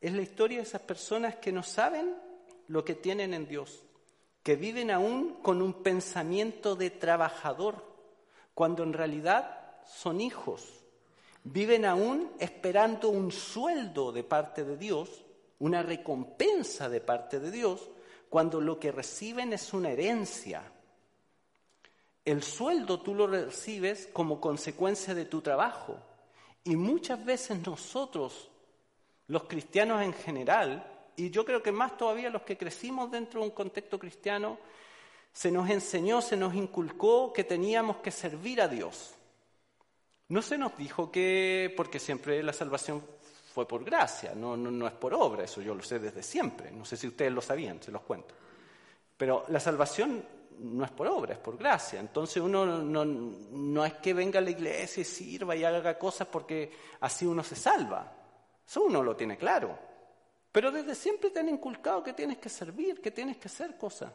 S1: Es la historia de esas personas que no saben lo que tienen en Dios, que viven aún con un pensamiento de trabajador, cuando en realidad son hijos. Viven aún esperando un sueldo de parte de Dios, una recompensa de parte de Dios, cuando lo que reciben es una herencia, el sueldo tú lo recibes como consecuencia de tu trabajo. Y muchas veces nosotros, los cristianos en general, y yo creo que más todavía los que crecimos dentro de un contexto cristiano, se nos enseñó, se nos inculcó que teníamos que servir a Dios. No se nos dijo que, porque siempre la salvación fue por gracia, no, no, no es por obra, eso yo lo sé desde siempre, no sé si ustedes lo sabían, se los cuento. Pero la salvación no es por obra, es por gracia. Entonces uno no, no, es que venga a la iglesia y sirva y haga cosas porque así uno se salva. Eso uno lo tiene claro. Pero desde siempre te han inculcado que tienes que servir, que tienes que hacer cosas.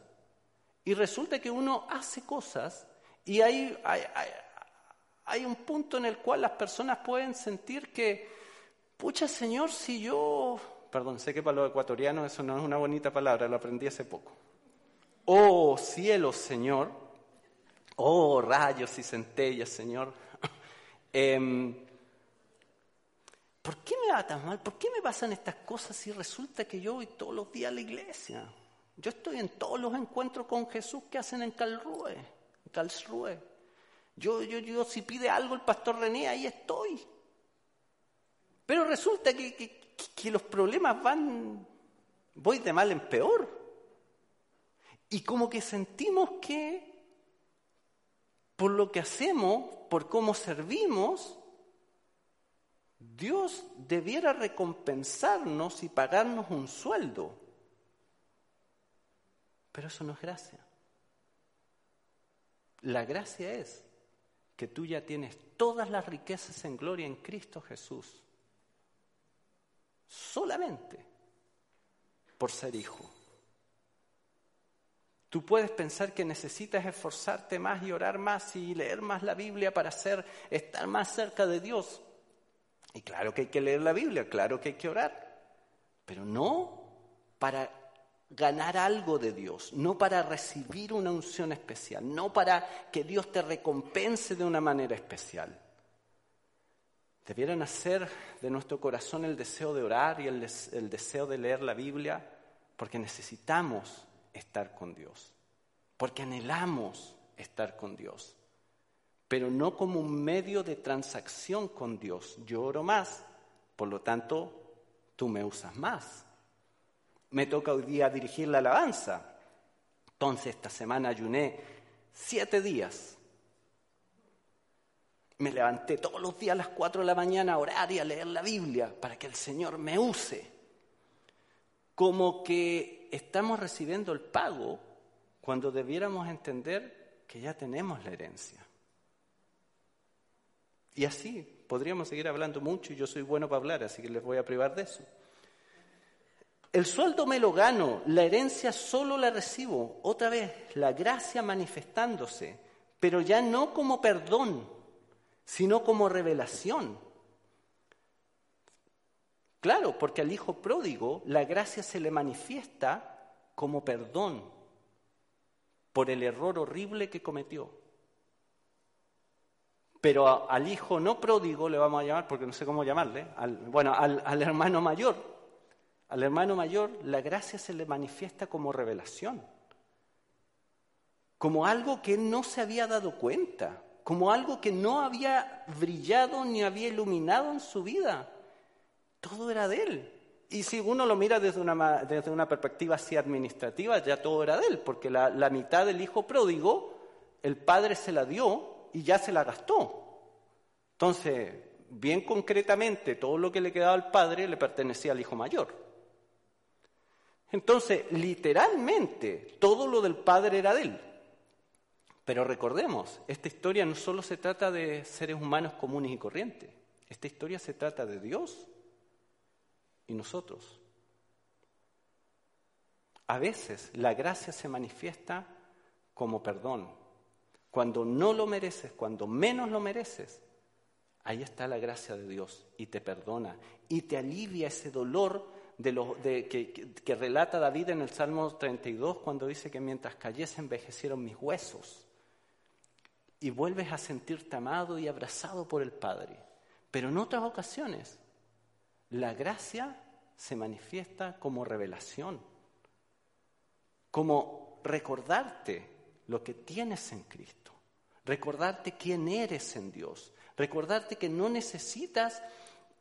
S1: Y resulta que uno hace cosas y hay, hay, hay un punto en el cual las personas pueden sentir que, pucha Señor, si yo... Perdón, sé que para los ecuatorianos eso no es una bonita palabra, lo aprendí hace poco. Oh cielos, Señor. Oh rayos y centellas, Señor. Em, ¿Por qué me va tan mal? ¿Por qué me pasan estas cosas si resulta que yo voy todos los días a la iglesia? Yo estoy en todos los encuentros con Jesús que hacen en Calrue, en. Yo, yo, yo, si pide algo el pastor René, ahí estoy. Pero resulta que, que los problemas van, voy de mal en peor. Y como que sentimos que por lo que hacemos, por cómo servimos, Dios debiera recompensarnos y pagarnos un sueldo. Pero eso no es gracia. La gracia es que tú ya tienes todas las riquezas en gloria en Cristo Jesús. Solamente por ser hijo. Tú puedes pensar que necesitas esforzarte más y orar más y leer más la Biblia para estar más cerca de Dios. Y claro que hay que leer la Biblia, claro que hay que orar, pero no para ganar algo de Dios, no para recibir una unción especial, no para que Dios te recompense de una manera especial. Debieran hacer de nuestro corazón el deseo de orar y el deseo de leer la Biblia, porque necesitamos estar con Dios, porque anhelamos estar con Dios, pero no como un medio de transacción con Dios. Yo oro más, por lo tanto, tú me usas más. Me toca hoy día dirigir la alabanza. Entonces, esta semana ayuné siete días. Me levanté todos los días a las cuatro de la mañana a orar y a leer la Biblia para que el Señor me use. Como que estamos recibiendo el pago cuando debiéramos entender que ya tenemos la herencia. Y así podríamos seguir hablando mucho y yo soy bueno para hablar, así que les voy a privar de eso. El sueldo me lo gano, la herencia solo la recibo. Otra vez, la gracia manifestándose pero ya no como perdón, sino como revelación. Claro, porque al hijo pródigo la gracia se le manifiesta como perdón por el error horrible que cometió. Pero al hijo no pródigo le vamos a llamar, porque no sé cómo llamarle, bueno, al, al hermano mayor, al hermano mayor la gracia se le manifiesta como revelación, como algo que no se había dado cuenta, como algo que no había brillado ni había iluminado en su vida. Todo era de él. Y si uno lo mira desde una, desde una perspectiva así administrativa, ya todo era de él, porque la, la mitad del hijo pródigo, el padre se la dio y ya se la gastó. Entonces, bien concretamente, todo lo que le quedaba al padre le pertenecía al hijo mayor. Entonces, literalmente, todo lo del padre era de él. Pero recordemos, esta historia no solo se trata de seres humanos comunes y corrientes, esta historia se trata de Dios y nosotros. A veces la gracia se manifiesta como perdón. Cuando no lo mereces, cuando menos lo mereces, ahí está la gracia de Dios y te perdona y te alivia ese dolor de lo, de, que, que, relata David en el Salmo 32 cuando dice que mientras cayese envejecieron mis huesos. Y vuelves a sentirte amado y abrazado por el Padre. Pero en otras ocasiones la gracia se manifiesta como revelación, como recordarte lo que tienes en Cristo, recordarte quién eres en Dios, recordarte que no necesitas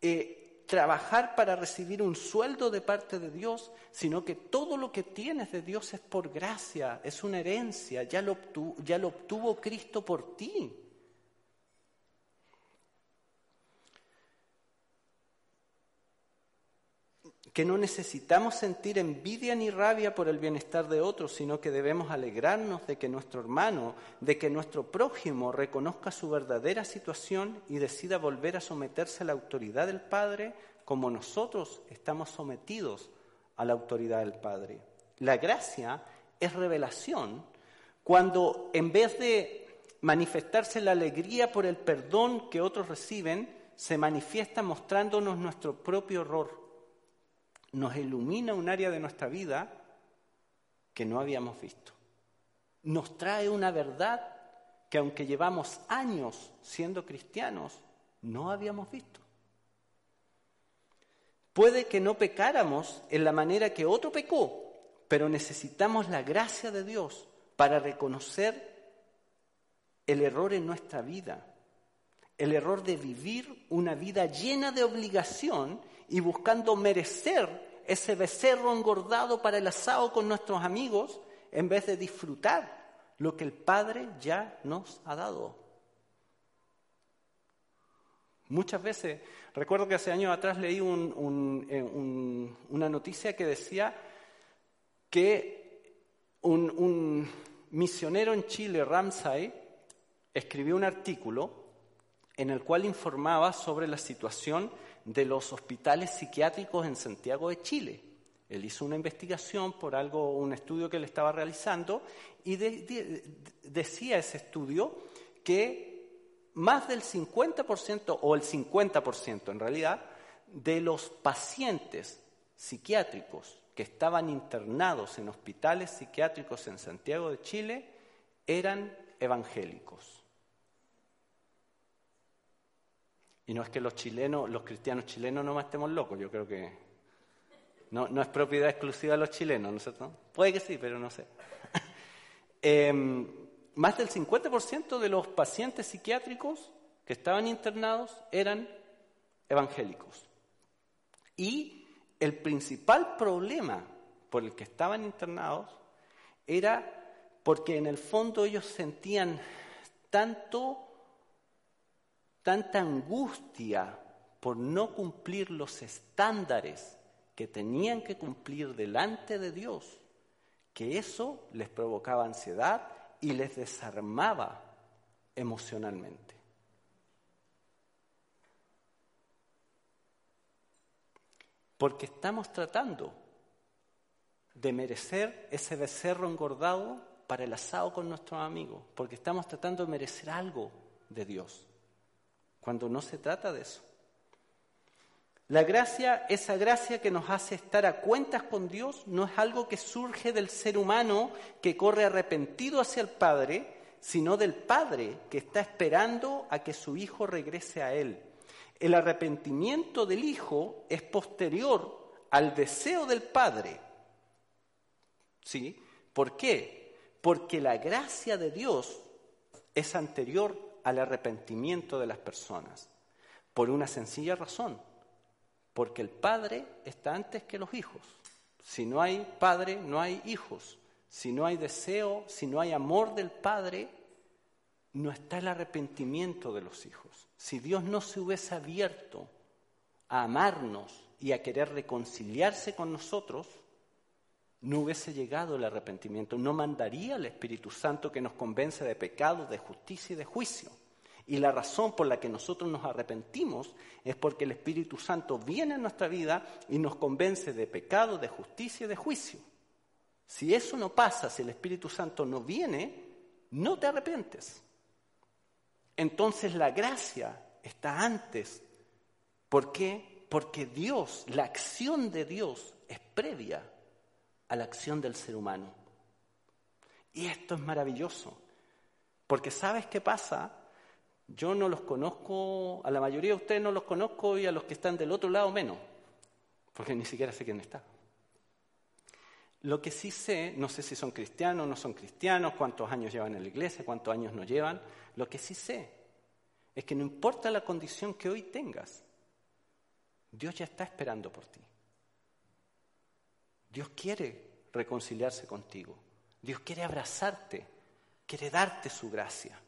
S1: eh, trabajar para recibir un sueldo de parte de Dios, sino que todo lo que tienes de Dios es por gracia, es una herencia, ya lo ya lo obtuvo Cristo por ti. Que no necesitamos sentir envidia ni rabia por el bienestar de otros, sino que debemos alegrarnos de que nuestro hermano, de que nuestro prójimo reconozca su verdadera situación y decida volver a someterse a la autoridad del Padre como nosotros estamos sometidos a la autoridad del Padre. La gracia es revelación cuando en vez de manifestarse la alegría por el perdón que otros reciben, se manifiesta mostrándonos nuestro propio error nos ilumina un área de nuestra vida que no habíamos visto. Nos trae una verdad que aunque llevamos años siendo cristianos, no habíamos visto. Puede que no pecáramos en la manera que otro pecó, pero necesitamos la gracia de Dios para reconocer el error en nuestra vida, el error de vivir una vida llena de obligación y buscando merecer ese becerro engordado para el asado con nuestros amigos en vez de disfrutar lo que el Padre ya nos ha dado. Muchas veces, recuerdo que hace años atrás leí eh, una noticia que decía que un, un misionero en Chile, Ramsay, escribió un artículo en el cual informaba sobre la situación de los hospitales psiquiátricos en Santiago de Chile. Él hizo una investigación por algo, un estudio que él estaba realizando y decía ese estudio que más del 50% o el 50% en realidad de los pacientes psiquiátricos que estaban internados en hospitales psiquiátricos en Santiago de Chile eran evangélicos. Y no es que los chilenos, los cristianos chilenos no más estemos locos, yo creo que no, no es propiedad exclusiva de los chilenos, ¿no es cierto? Puede que sí, pero no sé. Em, más del 50% de los pacientes psiquiátricos que estaban internados eran evangélicos. Y el principal problema por el que estaban internados era porque en el fondo ellos sentían tanto tanta angustia por no cumplir los estándares que tenían que cumplir delante de Dios, que eso les provocaba ansiedad y les desarmaba emocionalmente. Porque estamos tratando de merecer ese becerro engordado para el asado con nuestros amigos, porque estamos tratando de merecer algo de Dios, cuando no se trata de eso. La gracia, esa gracia que nos hace estar a cuentas con Dios, no es algo que surge del ser humano que corre arrepentido hacia el Padre, sino del Padre que está esperando a que su Hijo regrese a Él. El arrepentimiento del Hijo es posterior al deseo del Padre. ¿Sí? ¿Por qué? Porque la gracia de Dios es anterior al arrepentimiento de las personas. Por una sencilla razón porque el padre está antes que los hijos. Si no hay padre, no hay hijos. Si no hay deseo, si no hay amor del padre, no está el arrepentimiento de los hijos. Si Dios no se hubiese abierto a amarnos y a querer reconciliarse con nosotros, no hubiese llegado el arrepentimiento, no mandaría el Espíritu Santo que nos convence de pecado, de justicia y de juicio. Y la razón por la que nosotros nos arrepentimos es porque el Espíritu Santo viene a nuestra vida y nos convence de pecado, de justicia y de juicio. Si eso no pasa, si el Espíritu Santo no viene, no te arrepientes. Entonces la gracia está antes. ¿Por qué? Porque Dios, la acción de Dios es previa a la acción del ser humano. Y esto es maravilloso. Porque ¿sabes qué pasa? Yo no los conozco, a la mayoría de ustedes no los conozco y a los que están del otro lado menos, porque ni siquiera sé quién está. Lo que sí sé, no sé si son cristianos o no son cristianos, cuántos años llevan en la iglesia, cuántos años no llevan, lo que sí sé es que no importa la condición que hoy tengas, Dios ya está esperando por ti. Dios quiere reconciliarse contigo. Dios quiere abrazarte, quiere darte su gracia.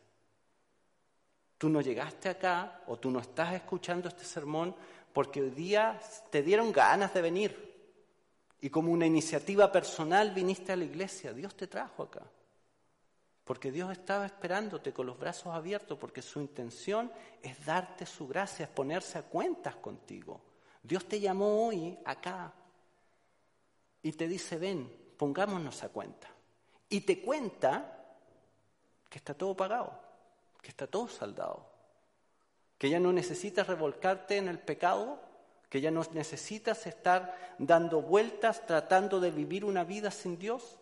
S1: Tú no llegaste acá o tú no estás escuchando este sermón porque hoy día te dieron ganas de venir y como una iniciativa personal viniste a la iglesia. Dios te trajo acá. Porque Dios estaba esperándote con los brazos abiertos porque su intención es darte su gracia, es ponerse a cuentas contigo. Dios te llamó hoy acá y te dice, ven, pongámonos a cuenta. Y te cuenta que está todo pagado que está todo saldado, que ya no necesitas revolcarte en el pecado, que ya no necesitas estar dando vueltas tratando de vivir una vida sin Dios,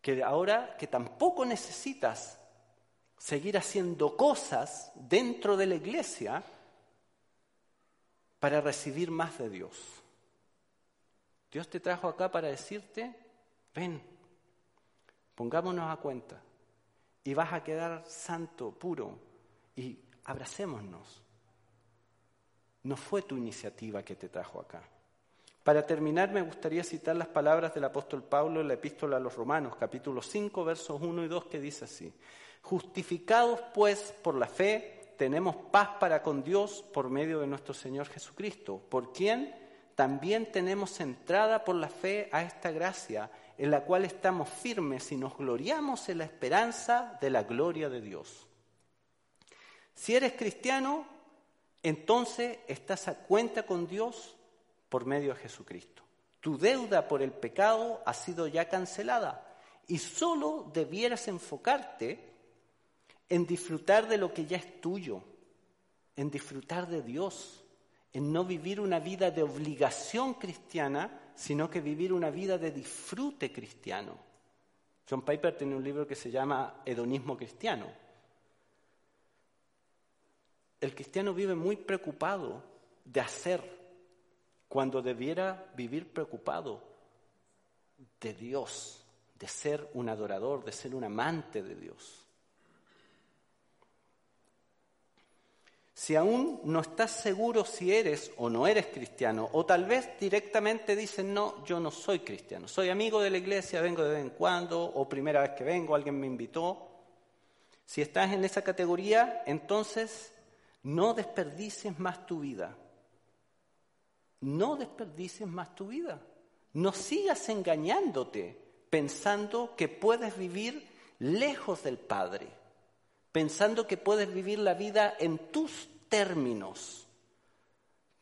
S1: que ahora que tampoco necesitas seguir haciendo cosas dentro de la iglesia para recibir más de Dios. Dios te trajo acá para decirte, ven, pongámonos a cuenta y vas a quedar santo, puro, y abracémonos. No fue tu iniciativa que te trajo acá. Para terminar, me gustaría citar las palabras del apóstol Pablo en la epístola a los Romanos, capítulo 5, versos 1 y 2, que dice así. Justificados pues por la fe, tenemos paz para con Dios por medio de nuestro Señor Jesucristo, por quien también tenemos entrada por la fe a esta gracia en la cual estamos firmes y nos gloriamos en la esperanza de la gloria de Dios. Si eres cristiano, entonces estás a cuenta con Dios por medio de Jesucristo. Tu deuda por el pecado ha sido ya cancelada y solo debieras enfocarte en disfrutar de lo que ya es tuyo, en disfrutar de Dios, en no vivir una vida de obligación cristiana, sino que vivir una vida de disfrute cristiano. John Piper tiene un libro que se llama Hedonismo Cristiano. El cristiano vive muy preocupado de hacer cuando debiera vivir preocupado de Dios, de ser un adorador, de ser un amante de Dios. Si aún no estás seguro si eres o no eres cristiano, o tal vez directamente dicen, no, yo no soy cristiano, soy amigo de la iglesia, vengo de vez en cuando, o primera vez que vengo, alguien me invitó. Si estás en esa categoría, entonces no desperdicies más tu vida. No desperdicies más tu vida. No sigas engañándote pensando que puedes vivir lejos del Padre pensando que puedes vivir la vida en tus términos.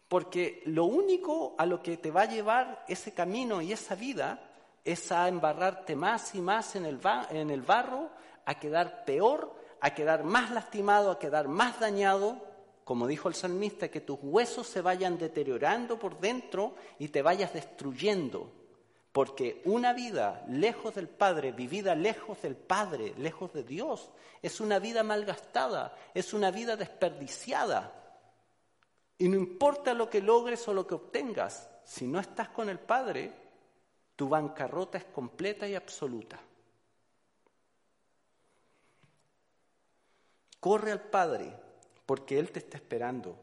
S1: Porque lo único a lo que te va a llevar ese camino y esa vida es a embarrarte más y más en el, barro, a quedar peor, a quedar más lastimado, a quedar más dañado, como dijo el salmista, que tus huesos se vayan deteriorando por dentro y te vayas destruyendo. Porque una vida lejos del Padre, vivida lejos del Padre, lejos de Dios, es una vida malgastada, es una vida desperdiciada. Y no importa lo que logres o lo que obtengas, si no estás con el Padre, tu bancarrota es completa y absoluta. Corre al Padre, porque Él te está esperando.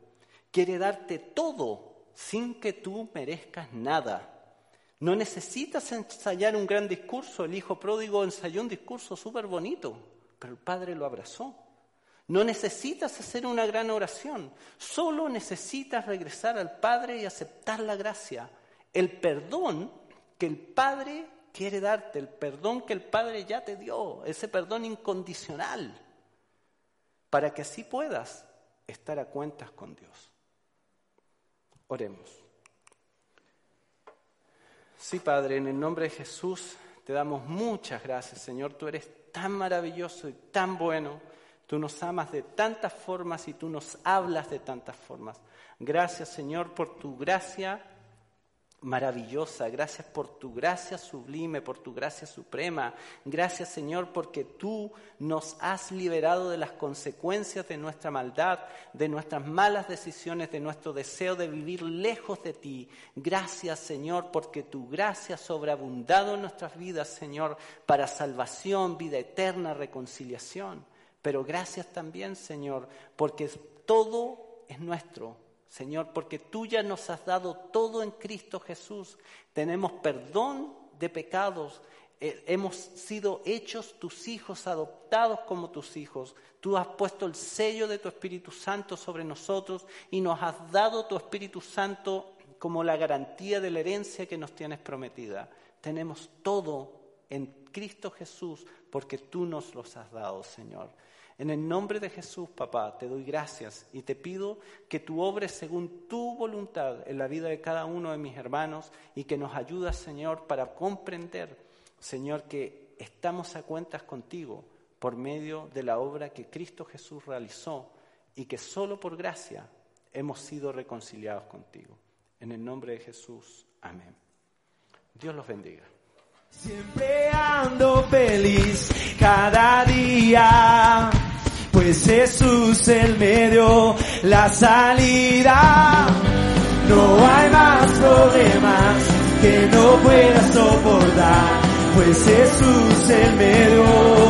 S1: Quiere darte todo sin que tú merezcas nada. No necesitas ensayar un gran discurso. El hijo pródigo ensayó un discurso súper bonito, pero el Padre lo abrazó. No necesitas hacer una gran oración, solo necesitas regresar al Padre y aceptar la gracia, el perdón que el Padre quiere darte, el perdón que el Padre ya te dio, ese perdón incondicional, para que así puedas estar a cuentas con Dios. Oremos. Sí, Padre, en el nombre de Jesús te damos muchas gracias, Señor. Tú eres tan maravilloso y tan bueno. Tú nos amas de tantas formas y tú nos hablas de tantas formas. Gracias, Señor, por tu gracia maravillosa. Gracias por tu gracia sublime, por tu gracia suprema. Gracias Señor porque tú nos has liberado de las consecuencias de nuestra maldad, de nuestras malas decisiones, de nuestro deseo de vivir lejos de ti. Gracias Señor porque tu gracia ha sobreabundado en nuestras vidas, Señor, para salvación, vida eterna, reconciliación. Pero gracias también, Señor, porque todo es nuestro Señor, porque tú ya nos has dado todo en Cristo Jesús. Tenemos perdón de pecados. Eh, hemos sido hechos tus hijos, adoptados como tus hijos. Tú has puesto el sello de tu Espíritu Santo sobre nosotros y nos has dado tu Espíritu Santo como la garantía de la herencia que nos tienes prometida. Tenemos todo en Cristo Jesús porque tú nos los has dado, Señor. En el nombre de Jesús, papá, te doy gracias y te pido que tú obres según tu voluntad en la vida de cada uno de mis hermanos y que nos ayudas, Señor, para comprender, Señor, que estamos a cuentas contigo por medio de la obra que Cristo Jesús realizó y que solo por gracia hemos sido reconciliados contigo. En el nombre de Jesús, amén. Dios los bendiga.
S2: Siempre ando feliz cada día pues Jesús el medio, la salida. No hay más problemas que no pueda soportar, pues Jesús el medio.